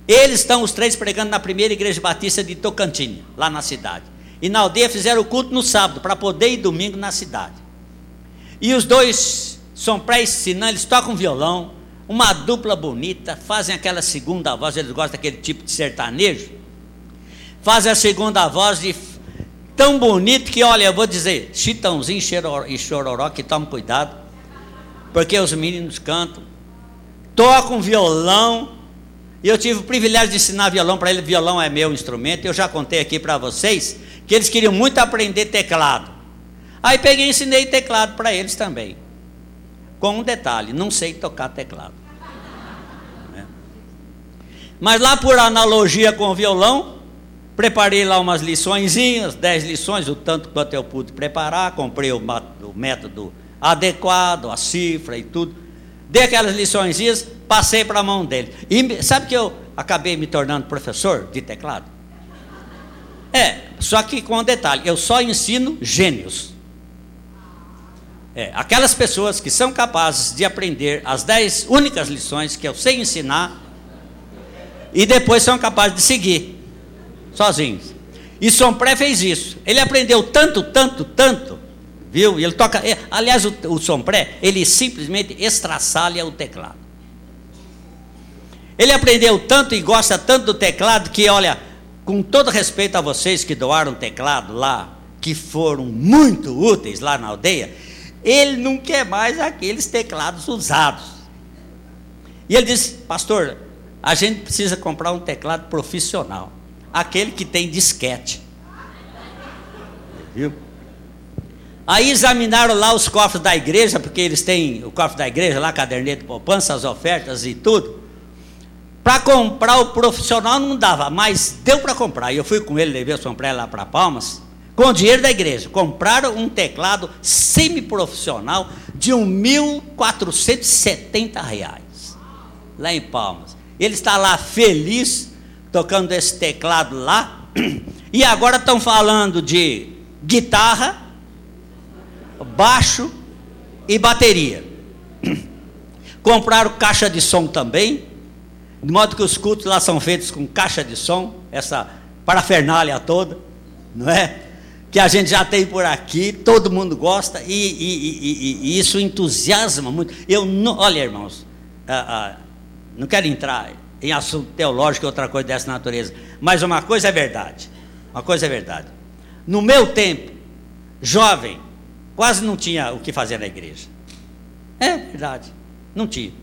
Speaker 1: Eles estão os três pregando na primeira igreja batista de Tocantins, lá na cidade. E na aldeia fizeram o culto no sábado, para poder ir domingo na cidade. E os dois, Som Pré e Sinã, eles tocam violão, uma dupla bonita, fazem aquela segunda voz, eles gostam daquele tipo de sertanejo. Fazem a segunda voz de tão bonito que, olha, eu vou dizer, Chitãozinho e Chororó, que tomam cuidado, porque os meninos cantam, tocam violão, e eu tive o privilégio de ensinar violão para ele, violão é meu instrumento, eu já contei aqui para vocês, que eles queriam muito aprender teclado. Aí peguei e ensinei teclado para eles também. Com um detalhe, não sei tocar teclado. É. Mas lá por analogia com o violão, preparei lá umas liçõezinhas, dez lições, o tanto quanto eu pude preparar, comprei o, o método adequado, a cifra e tudo. Dei aquelas liçõezinhas, passei para a mão dele. E sabe que eu acabei me tornando professor de teclado? É, só que com um detalhe, eu só ensino gênios. É, aquelas pessoas que são capazes de aprender as dez únicas lições que eu sei ensinar e depois são capazes de seguir sozinhos. E Sompré fez isso. Ele aprendeu tanto, tanto, tanto, viu? Ele toca. É, aliás, o, o Sompré, ele simplesmente estraçalha o teclado. Ele aprendeu tanto e gosta tanto do teclado que, olha, com todo respeito a vocês que doaram teclado lá, que foram muito úteis lá na aldeia, ele não quer mais aqueles teclados usados. E ele disse, pastor, a gente precisa comprar um teclado profissional, aquele que tem disquete. Viu? Aí examinaram lá os cofres da igreja, porque eles têm o cofre da igreja lá, caderneta de poupança, as ofertas e tudo. Para comprar o profissional não dava, mas deu para comprar. E eu fui com ele, levei o São lá para Palmas com o dinheiro da igreja, compraram um teclado semiprofissional de 1.470 reais, lá em Palmas. Ele está lá feliz, tocando esse teclado lá, <clears throat> e agora estão falando de guitarra, baixo e bateria. Compraram caixa de som também, de modo que os cultos lá são feitos com caixa de som, essa parafernália toda, não é? que a gente já tem por aqui, todo mundo gosta e, e, e, e isso entusiasma muito. Eu não, olha, irmãos, não quero entrar em assunto teológico ou outra coisa dessa natureza, mas uma coisa é verdade. Uma coisa é verdade. No meu tempo, jovem, quase não tinha o que fazer na igreja. É verdade, não tinha.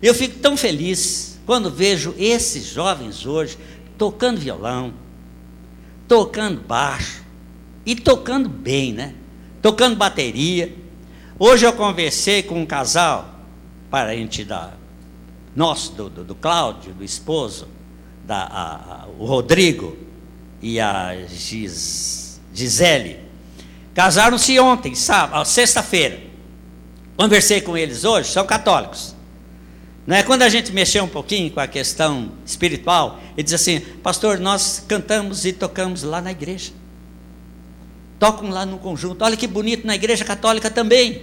Speaker 1: Eu fico tão feliz quando vejo esses jovens hoje tocando violão, tocando baixo, e tocando bem, né? Tocando bateria. Hoje eu conversei com um casal, parente da nosso, do, do, do Cláudio, do esposo, da, a, a, o Rodrigo e a Gis, Gisele. Casaram-se ontem, sexta-feira. Conversei com eles hoje, são católicos. Não é quando a gente mexeu um pouquinho com a questão espiritual, ele diz assim: Pastor, nós cantamos e tocamos lá na igreja tocam lá no conjunto. Olha que bonito na igreja católica também.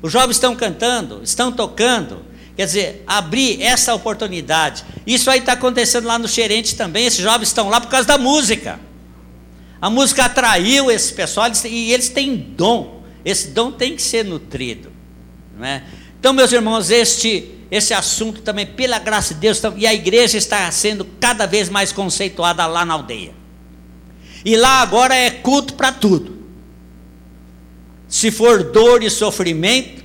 Speaker 1: Os jovens estão cantando, estão tocando. Quer dizer, abrir essa oportunidade. Isso aí está acontecendo lá no Xerente também. Esses jovens estão lá por causa da música. A música atraiu esse pessoal e eles têm dom. Esse dom tem que ser nutrido. É? Então, meus irmãos, este, esse assunto também, pela graça de Deus, e a igreja está sendo cada vez mais conceituada lá na aldeia. E lá agora é culto para tudo. Se for dor e sofrimento,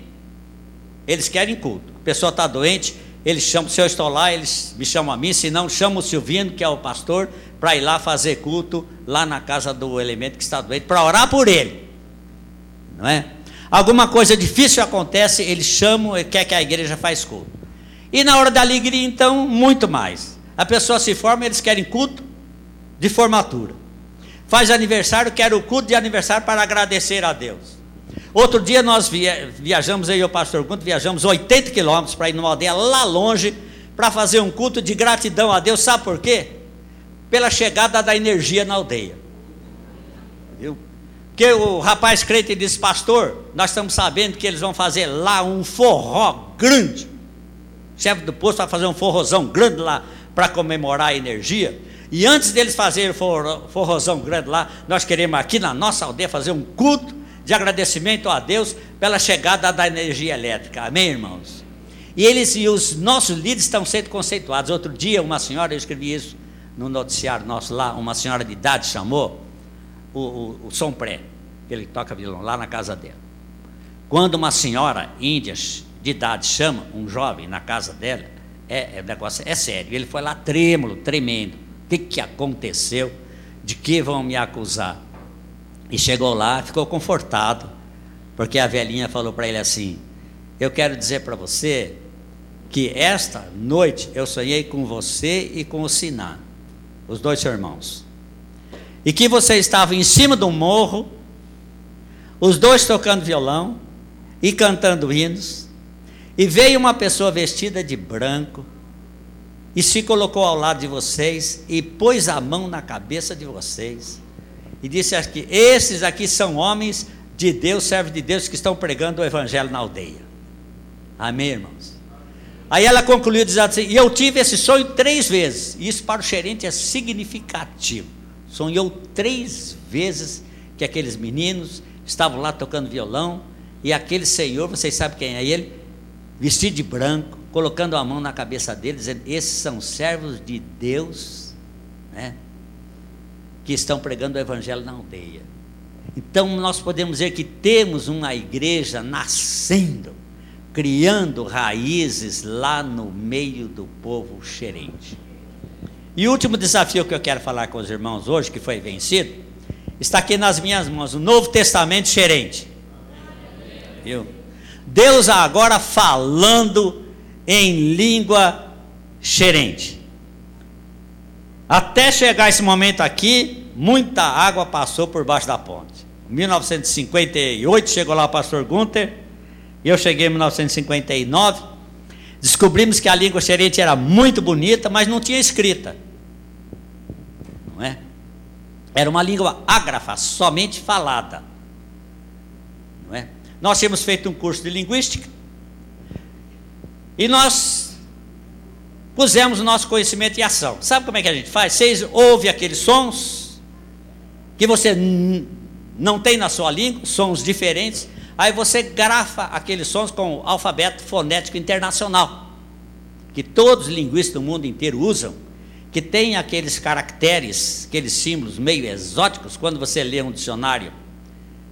Speaker 1: eles querem culto. A pessoa está doente, eles chamam, se eu estou lá, eles me chamam a mim, se não, chamam o Silvino, que é o pastor, para ir lá fazer culto, lá na casa do elemento que está doente, para orar por ele. Não é? Alguma coisa difícil acontece, eles chamam e quer que a igreja faz culto. E na hora da alegria, então, muito mais. A pessoa se forma, eles querem culto de formatura. Faz aniversário, quer o culto de aniversário para agradecer a Deus. Outro dia nós viajamos, eu e o pastor Gunto, viajamos 80 quilômetros para ir numa aldeia lá longe, para fazer um culto de gratidão a Deus. Sabe por quê? Pela chegada da energia na aldeia. Viu? Porque o rapaz crente disse, pastor, nós estamos sabendo que eles vão fazer lá um forró grande. O chefe do posto vai fazer um forrozão grande lá para comemorar a energia. E antes deles fazerem forrozão grande lá, nós queremos aqui na nossa aldeia fazer um culto de agradecimento a Deus pela chegada da energia elétrica. Amém, irmãos? E eles e os nossos líderes estão sendo conceituados. Outro dia, uma senhora, eu escrevi isso no noticiário nosso lá, uma senhora de idade chamou o, o, o Som Pré ele toca violão lá na casa dela. Quando uma senhora índia de idade chama um jovem na casa dela, é, é negócio é sério. Ele foi lá trêmulo, tremendo. O que, que aconteceu? De que vão me acusar? E chegou lá, ficou confortado, porque a velhinha falou para ele assim: Eu quero dizer para você que esta noite eu sonhei com você e com o Siná, os dois irmãos, e que você estava em cima do morro os dois tocando violão e cantando hinos, e veio uma pessoa vestida de branco e se colocou ao lado de vocês e pôs a mão na cabeça de vocês e disse aqui: esses aqui são homens de Deus, servos de Deus que estão pregando o evangelho na aldeia. Amém, irmãos? Aí ela concluiu dizendo assim: e eu tive esse sonho três vezes. Isso para o gerente é significativo. Sonhou três vezes que aqueles meninos estavam lá tocando violão, e aquele senhor, vocês sabem quem é ele? Vestido de branco, colocando a mão na cabeça dele, dizendo: Esses são servos de Deus, né? Que estão pregando o evangelho na aldeia. Então nós podemos dizer que temos uma igreja nascendo, criando raízes lá no meio do povo xerente. E o último desafio que eu quero falar com os irmãos hoje, que foi vencido, Está aqui nas minhas mãos, o Novo Testamento xerente. Viu? Deus agora falando em língua xerente. Até chegar esse momento aqui, muita água passou por baixo da ponte. Em 1958 chegou lá o pastor Gunther, e eu cheguei em 1959. Descobrimos que a língua xerente era muito bonita, mas não tinha escrita. Não é? Era uma língua ágrafa, somente falada. Não é? Nós tínhamos feito um curso de linguística e nós pusemos o nosso conhecimento em ação. Sabe como é que a gente faz? Vocês ouvem aqueles sons que você não tem na sua língua, sons diferentes, aí você grafa aqueles sons com o alfabeto fonético internacional, que todos os linguistas do mundo inteiro usam que tem aqueles caracteres, aqueles símbolos meio exóticos, quando você lê um dicionário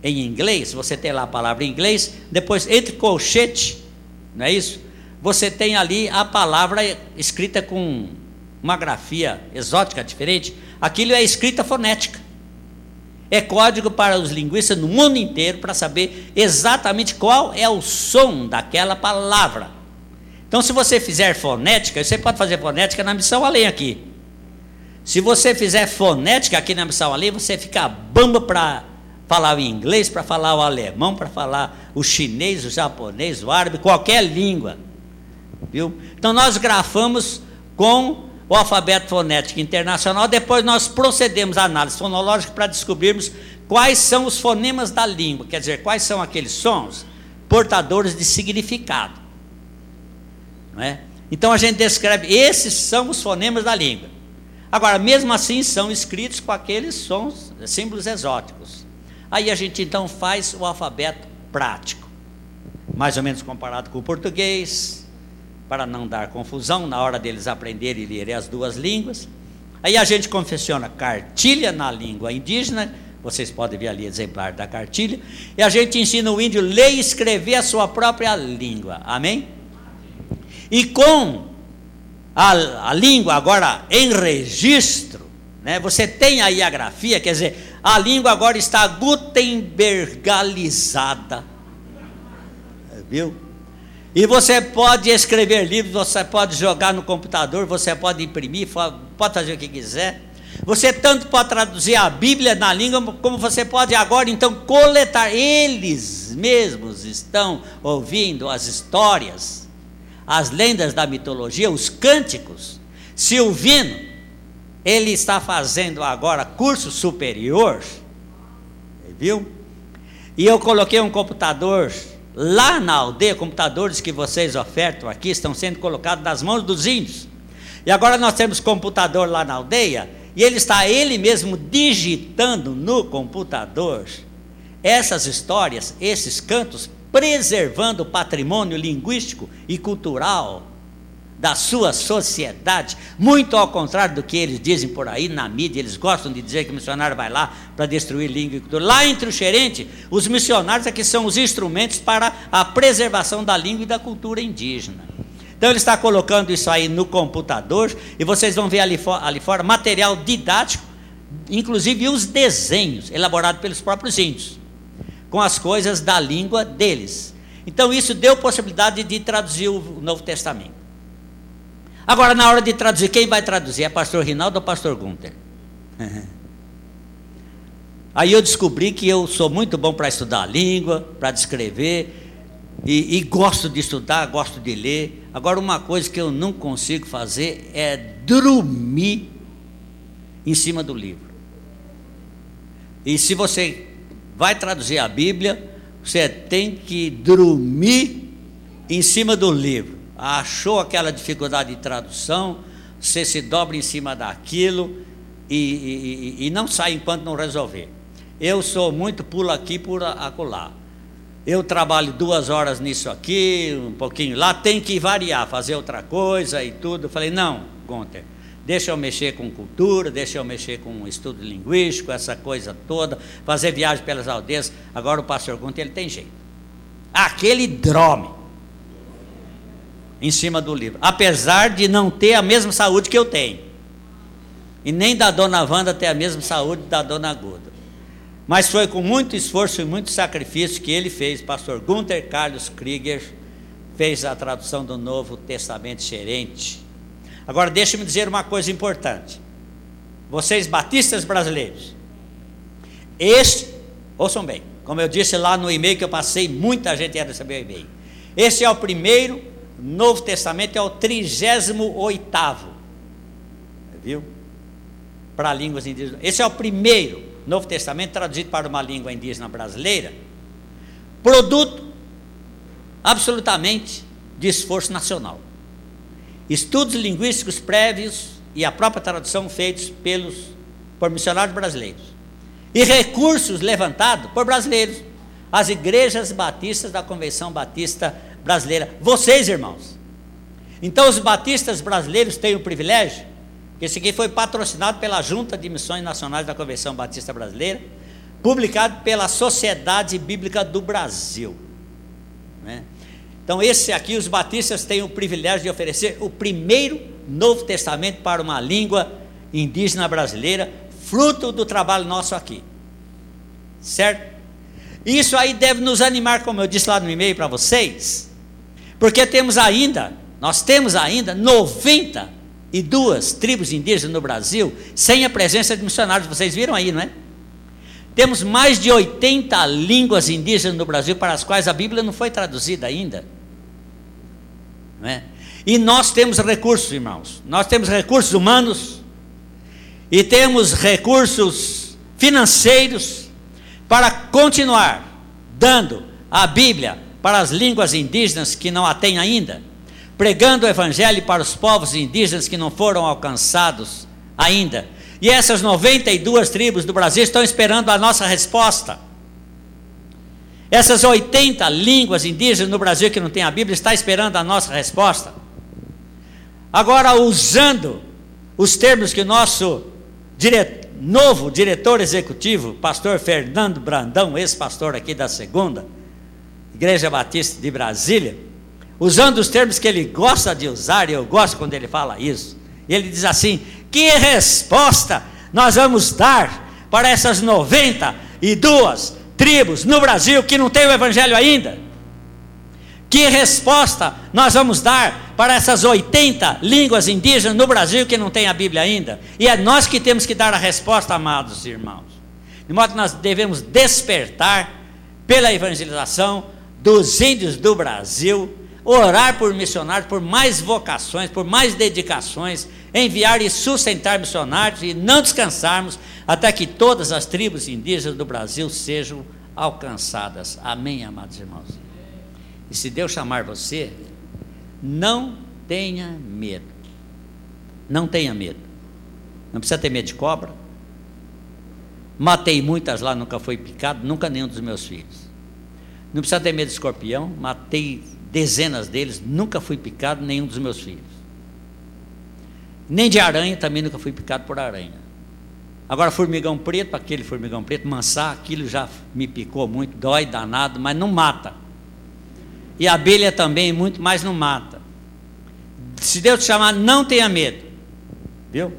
Speaker 1: em inglês, você tem lá a palavra em inglês, depois entre colchete, não é isso? Você tem ali a palavra escrita com uma grafia exótica diferente, aquilo é escrita fonética. É código para os linguistas no mundo inteiro para saber exatamente qual é o som daquela palavra. Então, se você fizer fonética, você pode fazer fonética na missão além aqui. Se você fizer fonética aqui na missão ali, você fica bamba para falar o inglês, para falar o alemão, para falar o chinês, o japonês, o árabe, qualquer língua. Viu? Então nós grafamos com o alfabeto fonético internacional, depois nós procedemos à análise fonológica para descobrirmos quais são os fonemas da língua, quer dizer, quais são aqueles sons portadores de significado. Não é? Então a gente descreve, esses são os fonemas da língua. Agora, mesmo assim, são escritos com aqueles sons, símbolos exóticos. Aí a gente então faz o alfabeto prático, mais ou menos comparado com o português, para não dar confusão na hora deles aprenderem e lerem as duas línguas. Aí a gente confecciona cartilha na língua indígena, vocês podem ver ali exemplar da cartilha, e a gente ensina o índio a ler e escrever a sua própria língua. Amém? E com a, a língua agora em registro, né? você tem aí a grafia, quer dizer, a língua agora está gutenbergalizada. viu? E você pode escrever livros, você pode jogar no computador, você pode imprimir, pode fazer o que quiser. Você tanto pode traduzir a Bíblia na língua, como você pode agora então coletar. Eles mesmos estão ouvindo as histórias, as lendas da mitologia, os cânticos. Silvino, ele está fazendo agora curso superior, viu? E eu coloquei um computador lá na aldeia, computadores que vocês ofertam aqui estão sendo colocados nas mãos dos índios. E agora nós temos computador lá na aldeia e ele está ele mesmo digitando no computador essas histórias, esses cantos, preservando o patrimônio linguístico e cultural da sua sociedade, muito ao contrário do que eles dizem por aí na mídia, eles gostam de dizer que o missionário vai lá para destruir língua e cultura. Lá entre o xerente, os missionários é que são os instrumentos para a preservação da língua e da cultura indígena. Então ele está colocando isso aí no computador e vocês vão ver ali, for, ali fora material didático, inclusive os desenhos elaborados pelos próprios índios, com as coisas da língua deles. Então isso deu possibilidade de traduzir o Novo Testamento. Agora, na hora de traduzir, quem vai traduzir? É pastor Rinaldo ou pastor Gunter? <laughs> Aí eu descobri que eu sou muito bom para estudar a língua, para descrever, e, e, gosto de estudar, gosto de ler. Agora, uma coisa que eu não consigo fazer é dormir em cima do livro. E se você vai traduzir a Bíblia, você tem que dormir em cima do livro. Achou aquela dificuldade de tradução, você se dobra em cima daquilo e, e, e não sai enquanto não resolver. Eu sou muito pulo aqui, por acolá. Eu trabalho duas horas nisso aqui, um pouquinho lá, tem que variar, fazer outra coisa e tudo. Falei, não, Gunter, deixa eu mexer com cultura, deixa eu mexer com estudo linguístico, essa coisa toda, fazer viagem pelas aldeias. Agora o pastor Gunter, ele tem jeito. Aquele drome em cima do livro, apesar de não ter a mesma saúde que eu tenho. E nem da dona Wanda ter a mesma saúde da dona Guda. Mas foi com muito esforço e muito sacrifício que ele fez, pastor Gunther Carlos Krieger, fez a tradução do Novo Testamento xerente. Agora deixe-me dizer uma coisa importante. Vocês batistas brasileiros, este, ouçam bem, como eu disse lá no e-mail que eu passei, muita gente ia receber o e-mail. Esse é o primeiro Novo Testamento, é o 38 oitavo. Viu? Para línguas indígenas. Esse é o primeiro Novo Testamento traduzido para uma língua indígena brasileira, produto absolutamente de esforço nacional. Estudos linguísticos prévios e a própria tradução feitos pelos por missionários brasileiros. E recursos levantados por brasileiros, as igrejas batistas da Convenção Batista Brasileira. Vocês, irmãos. Então, os batistas brasileiros têm o privilégio esse aqui foi patrocinado pela Junta de Missões Nacionais da Convenção Batista Brasileira, publicado pela Sociedade Bíblica do Brasil. Né? Então, esse aqui, os batistas têm o privilégio de oferecer o primeiro Novo Testamento para uma língua indígena brasileira, fruto do trabalho nosso aqui. Certo? Isso aí deve nos animar, como eu disse lá no e-mail para vocês, porque temos ainda, nós temos ainda 90 e duas tribos indígenas no Brasil sem a presença de missionários. Vocês viram aí, não é? Temos mais de 80 línguas indígenas no Brasil para as quais a Bíblia não foi traduzida ainda. Não é? E nós temos recursos, irmãos. Nós temos recursos humanos e temos recursos financeiros para continuar dando a Bíblia para as línguas indígenas que não a têm ainda pregando o evangelho para os povos indígenas que não foram alcançados ainda. E essas 92 tribos do Brasil estão esperando a nossa resposta. Essas 80 línguas indígenas no Brasil que não tem a Bíblia está esperando a nossa resposta. Agora, usando os termos que o nosso dire... novo diretor executivo, pastor Fernando Brandão, ex-pastor aqui da segunda, Igreja Batista de Brasília, usando os termos que ele gosta de usar, e eu gosto quando ele fala isso. Ele diz assim: que resposta nós vamos dar para essas 92 tribos no Brasil que não tem o Evangelho ainda? Que resposta nós vamos dar para essas 80 línguas indígenas no Brasil que não tem a Bíblia ainda? E é nós que temos que dar a resposta, amados irmãos. De modo que nós devemos despertar pela evangelização dos índios do Brasil, orar por missionários, por mais vocações, por mais dedicações, enviar e sustentar missionários e não descansarmos até que todas as tribos indígenas do Brasil sejam alcançadas. Amém, amados irmãos. E se Deus chamar você, não tenha medo. Não tenha medo. Não precisa ter medo de cobra. Matei muitas lá, nunca foi picado, nunca nenhum dos meus filhos. Não precisa ter medo de escorpião, matei dezenas deles, nunca fui picado, nenhum dos meus filhos. Nem de aranha, também nunca fui picado por aranha. Agora, formigão preto, aquele formigão preto, mansar, aquilo já me picou muito, dói danado, mas não mata. E abelha também, muito mais não mata. Se Deus te chamar, não tenha medo. Viu?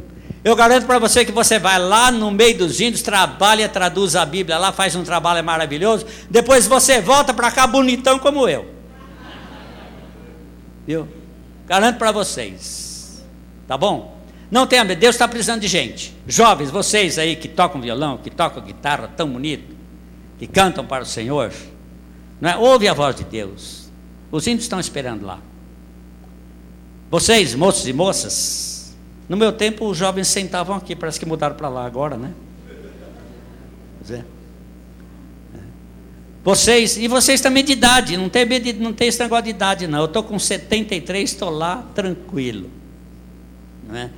Speaker 1: Eu garanto para você que você vai lá no meio dos índios, trabalha, traduz a Bíblia lá, faz um trabalho maravilhoso. Depois você volta para cá bonitão como eu. Viu? Garanto para vocês. Tá bom? Não tenha medo, Deus está precisando de gente. Jovens, vocês aí que tocam violão, que tocam guitarra tão bonito, que cantam para o Senhor, não é? ouve a voz de Deus. Os índios estão esperando lá. Vocês, moços e moças, no meu tempo os jovens sentavam aqui, parece que mudaram para lá agora, né? Pois é. Vocês, e vocês também de idade, não tem, não tem esse negócio de idade, não. Eu estou com 73, estou lá tranquilo. Não é?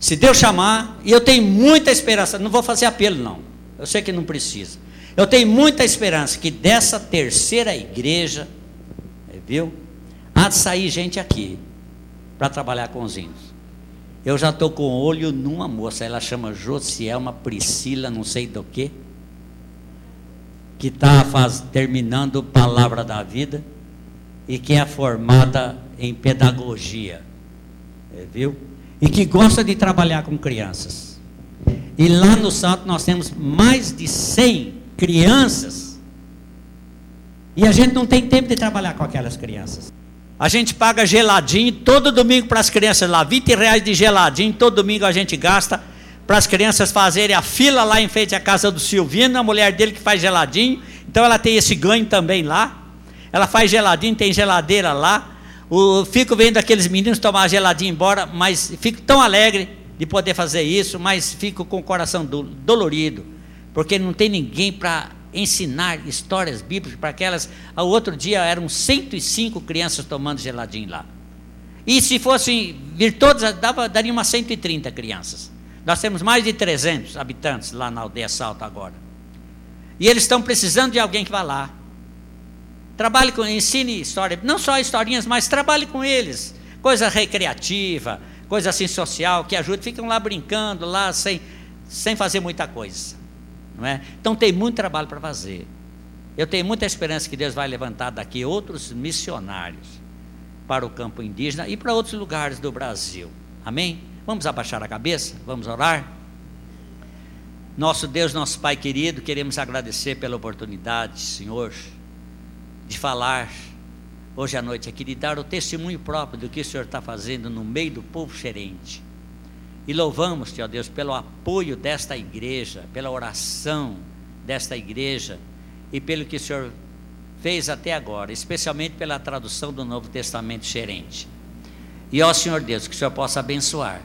Speaker 1: Se Deus chamar, e eu tenho muita esperança, não vou fazer apelo, não. Eu sei que não precisa. Eu tenho muita esperança que dessa terceira igreja, viu? Há de sair gente aqui para trabalhar com os índios. Eu já estou com olho numa moça, ela chama Josielma Priscila, não sei do que, que está terminando Palavra da Vida e que é formada em pedagogia, é, viu? E que gosta de trabalhar com crianças. E lá no Santo nós temos mais de 100 crianças e a gente não tem tempo de trabalhar com aquelas crianças. A gente paga geladinho todo domingo para as crianças lá, 20 reais de geladinho, todo domingo a gente gasta para as crianças fazerem a fila lá em frente à casa do Silvino, a mulher dele que faz geladinho, então ela tem esse ganho também lá. Ela faz geladinho, tem geladeira lá. O, fico vendo aqueles meninos tomar geladinho embora, mas fico tão alegre de poder fazer isso, mas fico com o coração do, dolorido, porque não tem ninguém para ensinar histórias bíblicas para aquelas. Ao outro dia eram 105 crianças tomando geladinho lá. E se fossem vir todas, dava, daria umas 130 crianças. Nós temos mais de 300 habitantes lá na aldeia Salto agora. E eles estão precisando de alguém que vá lá. Trabalhe com, ensine história, não só historinhas, mas trabalhe com eles. Coisa recreativa, coisa assim social, que ajude. Ficam lá brincando, lá sem, sem fazer muita coisa. Não é? Então tem muito trabalho para fazer. Eu tenho muita esperança que Deus vai levantar daqui outros missionários para o campo indígena e para outros lugares do Brasil. Amém? Vamos abaixar a cabeça? Vamos orar? Nosso Deus, nosso Pai querido, queremos agradecer pela oportunidade, Senhor, de falar hoje à noite aqui, de dar o testemunho próprio do que o Senhor está fazendo no meio do povo xerente. E louvamos-te, ó Deus, pelo apoio desta igreja, pela oração desta igreja e pelo que o Senhor fez até agora, especialmente pela tradução do Novo Testamento xerente. E ó Senhor Deus, que o Senhor possa abençoar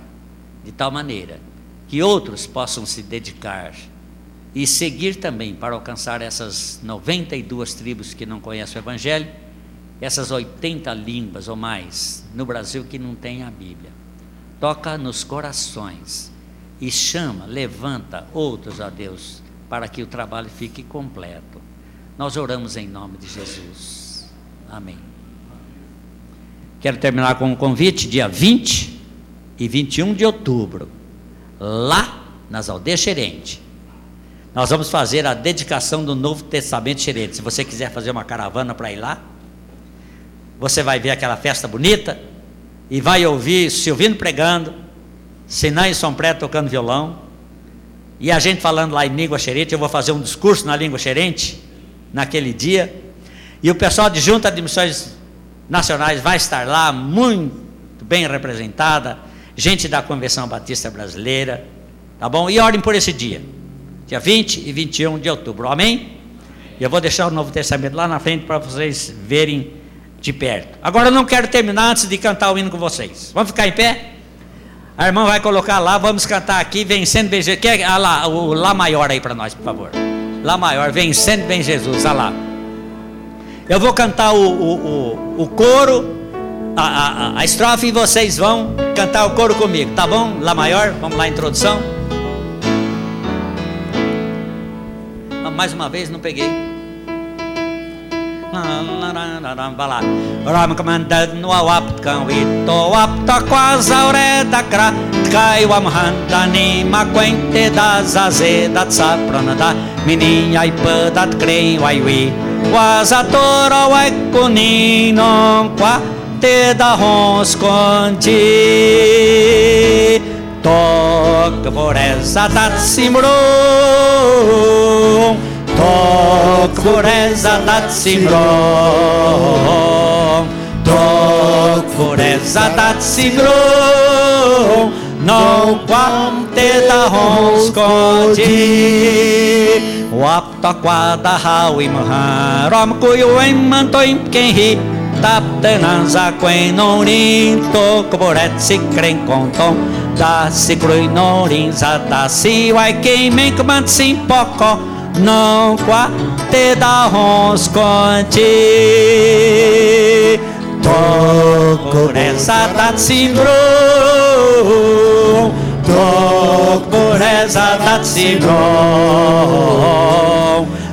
Speaker 1: de tal maneira que outros possam se dedicar e seguir também para alcançar essas 92 tribos que não conhecem o Evangelho, essas 80 línguas ou mais no Brasil que não têm a Bíblia toca nos corações e chama, levanta outros a Deus para que o trabalho fique completo. Nós oramos em nome de Jesus. Amém. Quero terminar com um convite, dia 20 e 21 de outubro, lá nas aldeias Xerente. Nós vamos fazer a dedicação do Novo Testamento Xerente. Se você quiser fazer uma caravana para ir lá, você vai ver aquela festa bonita, e vai ouvir Silvino pregando, Sinã e Sompré tocando violão, e a gente falando lá em língua xerente, eu vou fazer um discurso na língua xerente, naquele dia, e o pessoal de junta de missões nacionais vai estar lá, muito bem representada, gente da Convenção Batista Brasileira, tá bom? E orem por esse dia, dia 20 e 21 de outubro, amém? E eu vou deixar o Novo Testamento lá na frente para vocês verem de perto. Agora eu não quero terminar antes de cantar o hino com vocês. Vamos ficar em pé? A irmã vai colocar lá, vamos cantar aqui, vencendo bem Jesus. Quer, ah lá, o Lá maior aí para nós, por favor. Lá maior, vencendo bem Jesus, ah lá. Eu vou cantar o, o, o, o coro, a, a, a estrofe e vocês vão cantar o coro comigo, tá bom? Lá maior, vamos lá, introdução. Ah, mais uma vez, não peguei. Ram kamandad no awap kan wito wap ta quasa oreda kra kai wam handa ni ma quente da zaze da tsaprana da mininha i padat crei wai wi quasa tora wai kuni non qua te da toc por essa dat simro Tok foreza dat simron Tok foreza No quante da honskoti Wap ta quada hau imha Rom kuyu imman to imken hi. Tap tenan za quen norin To koboret si kren konton Da si krui norin za da si Wai quem kumant sim poko non qua te da hons conti tocco resa da simbro tocco resa da simbro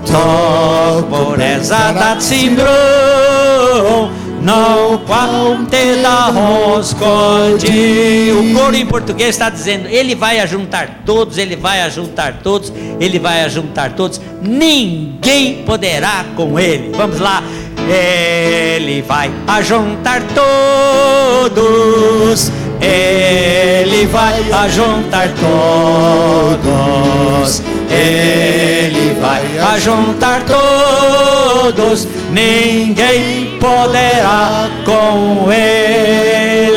Speaker 1: tocco resa da simbro não quante da rosconde. O coro em português está dizendo: Ele vai ajuntar todos, Ele vai ajuntar todos, Ele vai ajuntar todos. Ninguém poderá com Ele. Vamos lá. Ele vai ajuntar todos. Ele vai ajuntar todos. Ele vai ajuntar todos. Ninguém poderá com Ele.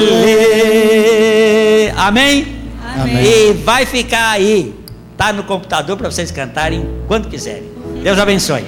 Speaker 1: Amém? Amém. E vai ficar aí. Tá no computador para vocês cantarem quando quiserem. Deus abençoe.